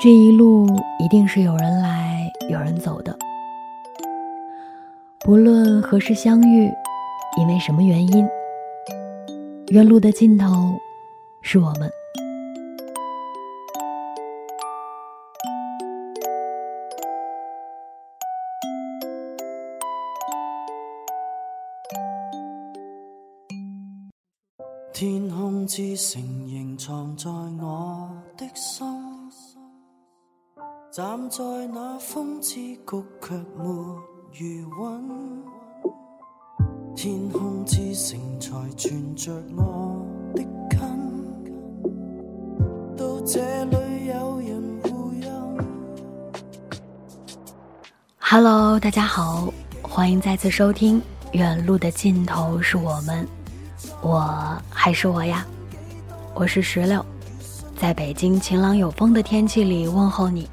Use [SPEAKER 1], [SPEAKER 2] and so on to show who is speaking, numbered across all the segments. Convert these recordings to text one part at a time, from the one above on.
[SPEAKER 1] 这一路一定是有人来有人走的，不论何时相遇，因为什么原因，愿路的尽头是我们。
[SPEAKER 2] 天空之城仍藏在我的心，站在那风之谷却没余韵。天空之城才存着我的根，到这里有人呼应。
[SPEAKER 1] Hello，大家好，欢迎再次收听《远路的尽头是我们》，我还是我呀，我是石榴，在北京晴朗有风的天气里问候你。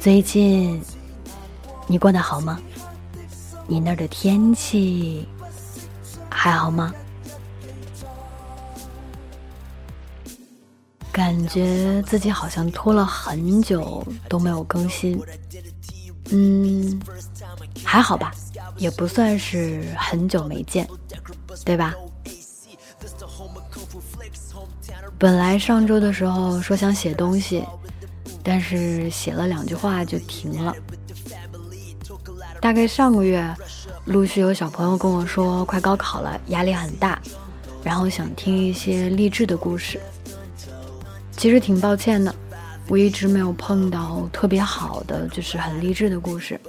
[SPEAKER 1] 最近你过得好吗？你那儿的天气还好吗？感觉自己好像拖了很久都没有更新。嗯，还好吧，也不算是很久没见，对吧？本来上周的时候说想写东西，但是写了两句话就停了。大概上个月，陆续有小朋友跟我说快高考了，压力很大，然后想听一些励志的故事。其实挺抱歉的。我一直没有碰到特别好的，就是很励志的故事，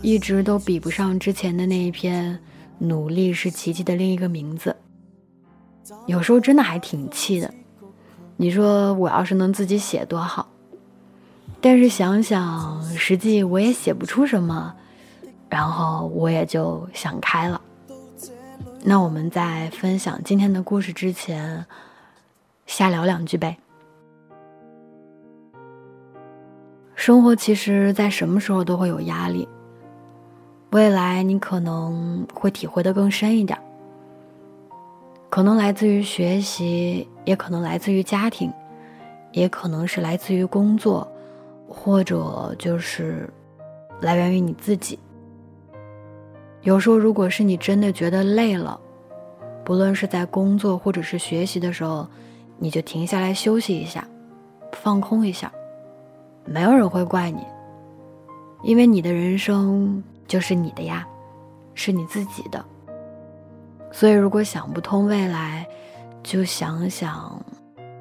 [SPEAKER 1] 一直都比不上之前的那一篇《努力是奇迹的另一个名字》。有时候真的还挺气的。你说我要是能自己写多好，但是想想实际我也写不出什么，然后我也就想开了。那我们在分享今天的故事之前，瞎聊两句呗。生活其实，在什么时候都会有压力。未来你可能会体会的更深一点，可能来自于学习，也可能来自于家庭，也可能是来自于工作，或者就是来源于你自己。有时候，如果是你真的觉得累了，不论是在工作或者是学习的时候，你就停下来休息一下，放空一下。没有人会怪你，因为你的人生就是你的呀，是你自己的。所以，如果想不通未来，就想想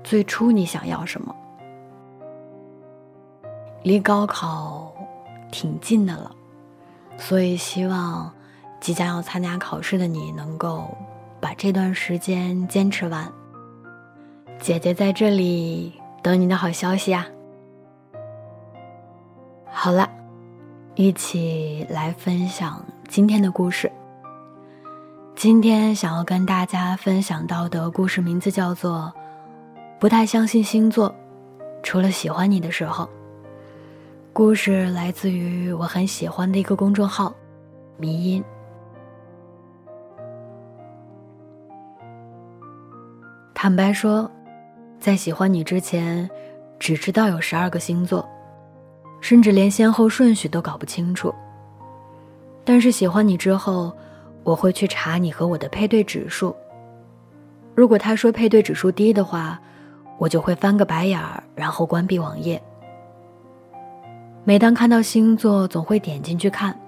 [SPEAKER 1] 最初你想要什么。离高考挺近的了，所以希望即将要参加考试的你能够把这段时间坚持完。姐姐在这里等你的好消息啊。好了，一起来分享今天的故事。今天想要跟大家分享到的故事名字叫做《不太相信星座》，除了喜欢你的时候。故事来自于我很喜欢的一个公众号“迷音”。坦白说，在喜欢你之前，只知道有十二个星座。甚至连先后顺序都搞不清楚。但是喜欢你之后，我会去查你和我的配对指数。如果他说配对指数低的话，我就会翻个白眼儿，然后关闭网页。每当看到星座，总会点进去看，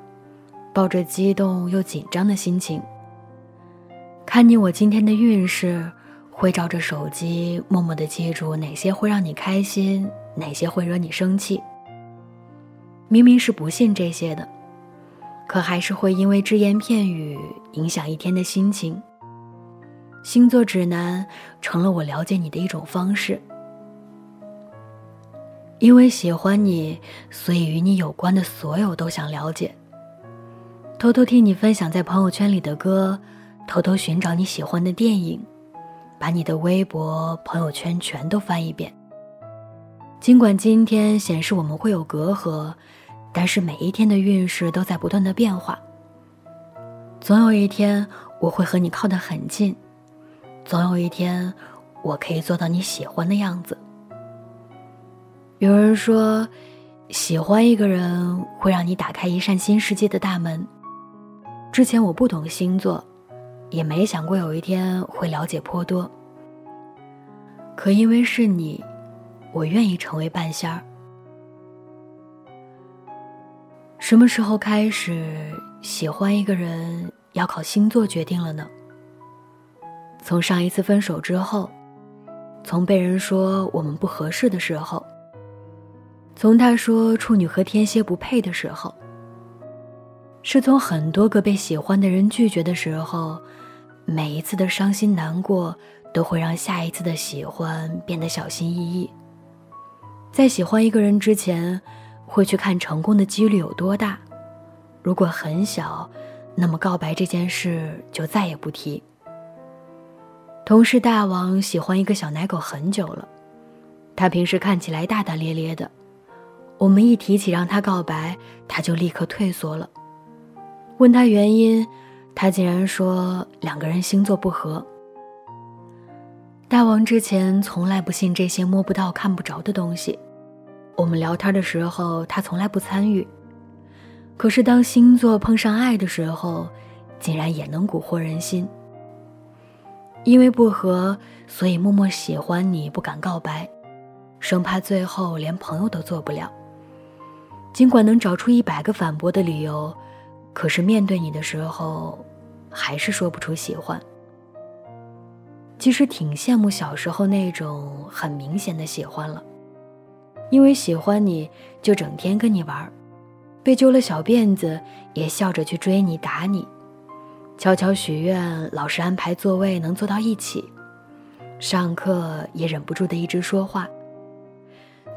[SPEAKER 1] 抱着激动又紧张的心情。看你我今天的运势，会照着手机默默的记住哪些会让你开心，哪些会惹你生气。明明是不信这些的，可还是会因为只言片语影响一天的心情。星座指南成了我了解你的一种方式。因为喜欢你，所以与你有关的所有都想了解。偷偷听你分享在朋友圈里的歌，偷偷寻找你喜欢的电影，把你的微博、朋友圈全都翻一遍。尽管今天显示我们会有隔阂。但是每一天的运势都在不断的变化。总有一天我会和你靠得很近，总有一天我可以做到你喜欢的样子。有人说，喜欢一个人会让你打开一扇新世界的大门。之前我不懂星座，也没想过有一天会了解颇多。可因为是你，我愿意成为半仙儿。什么时候开始喜欢一个人要靠星座决定了呢？从上一次分手之后，从被人说我们不合适的时候。从他说处女和天蝎不配的时候，是从很多个被喜欢的人拒绝的时候，每一次的伤心难过都会让下一次的喜欢变得小心翼翼。在喜欢一个人之前，会去看成功的几率有多大，如果很小，那么告白这件事就再也不提。同事大王喜欢一个小奶狗很久了，他平时看起来大大咧咧的。我们一提起让他告白，他就立刻退缩了。问他原因，他竟然说两个人星座不合。大王之前从来不信这些摸不到、看不着的东西，我们聊天的时候他从来不参与。可是当星座碰上爱的时候，竟然也能蛊惑人心。因为不合，所以默默喜欢你，不敢告白，生怕最后连朋友都做不了。尽管能找出一百个反驳的理由，可是面对你的时候，还是说不出喜欢。其实挺羡慕小时候那种很明显的喜欢了，因为喜欢你就整天跟你玩，被揪了小辫子也笑着去追你打你，悄悄许愿老师安排座位能坐到一起，上课也忍不住的一直说话。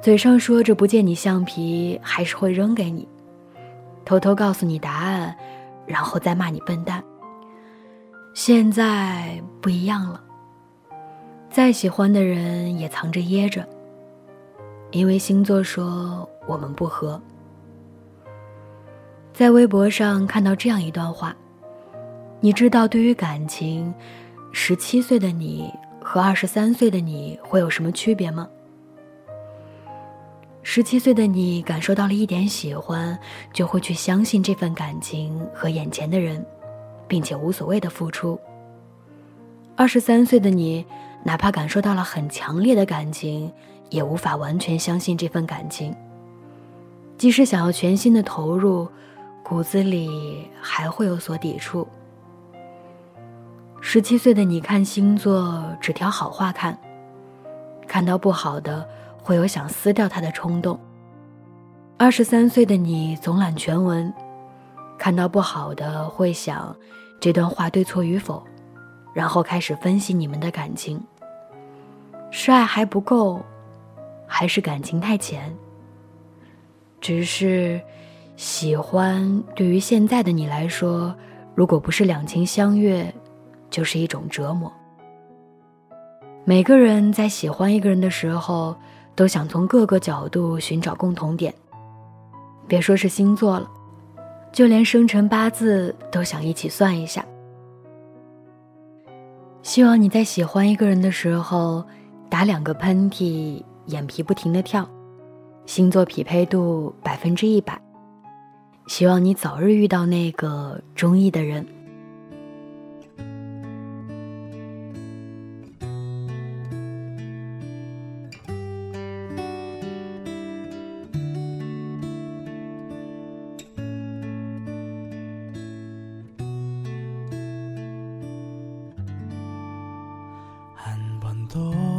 [SPEAKER 1] 嘴上说着不借你橡皮，还是会扔给你，偷偷告诉你答案，然后再骂你笨蛋。现在不一样了，再喜欢的人也藏着掖着，因为星座说我们不合。在微博上看到这样一段话，你知道对于感情，十七岁的你和二十三岁的你会有什么区别吗？十七岁的你感受到了一点喜欢，就会去相信这份感情和眼前的人，并且无所谓的付出。二十三岁的你，哪怕感受到了很强烈的感情，也无法完全相信这份感情。即使想要全心的投入，骨子里还会有所抵触。十七岁的你看星座只挑好话看，看到不好的。会有想撕掉他的冲动。二十三岁的你总揽全文，看到不好的会想这段话对错与否，然后开始分析你们的感情。是爱还不够，还是感情太浅？只是喜欢对于现在的你来说，如果不是两情相悦，就是一种折磨。每个人在喜欢一个人的时候。都想从各个角度寻找共同点，别说是星座了，就连生辰八字都想一起算一下。希望你在喜欢一个人的时候，打两个喷嚏，眼皮不停的跳，星座匹配度百分之一百。希望你早日遇到那个中意的人。todo.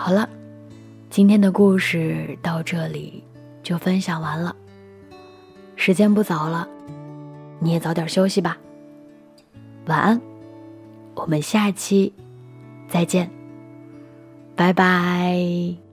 [SPEAKER 1] 好了，今天的故事到这里就分享完了。时间不早了，你也早点休息吧。晚安，我们下期再见，拜拜。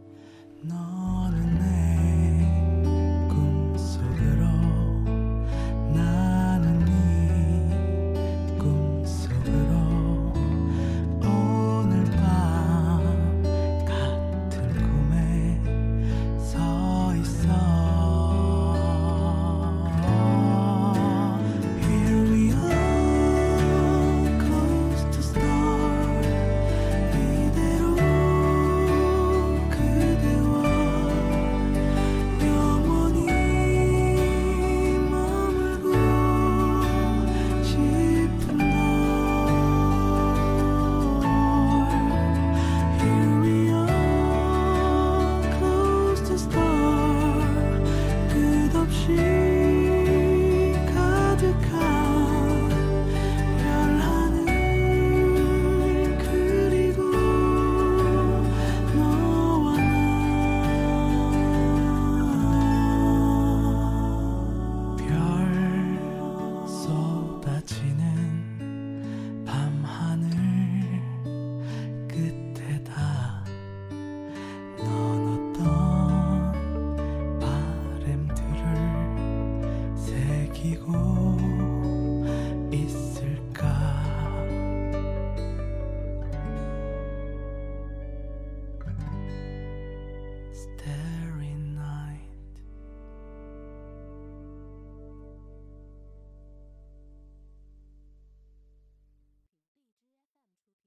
[SPEAKER 1] contigo.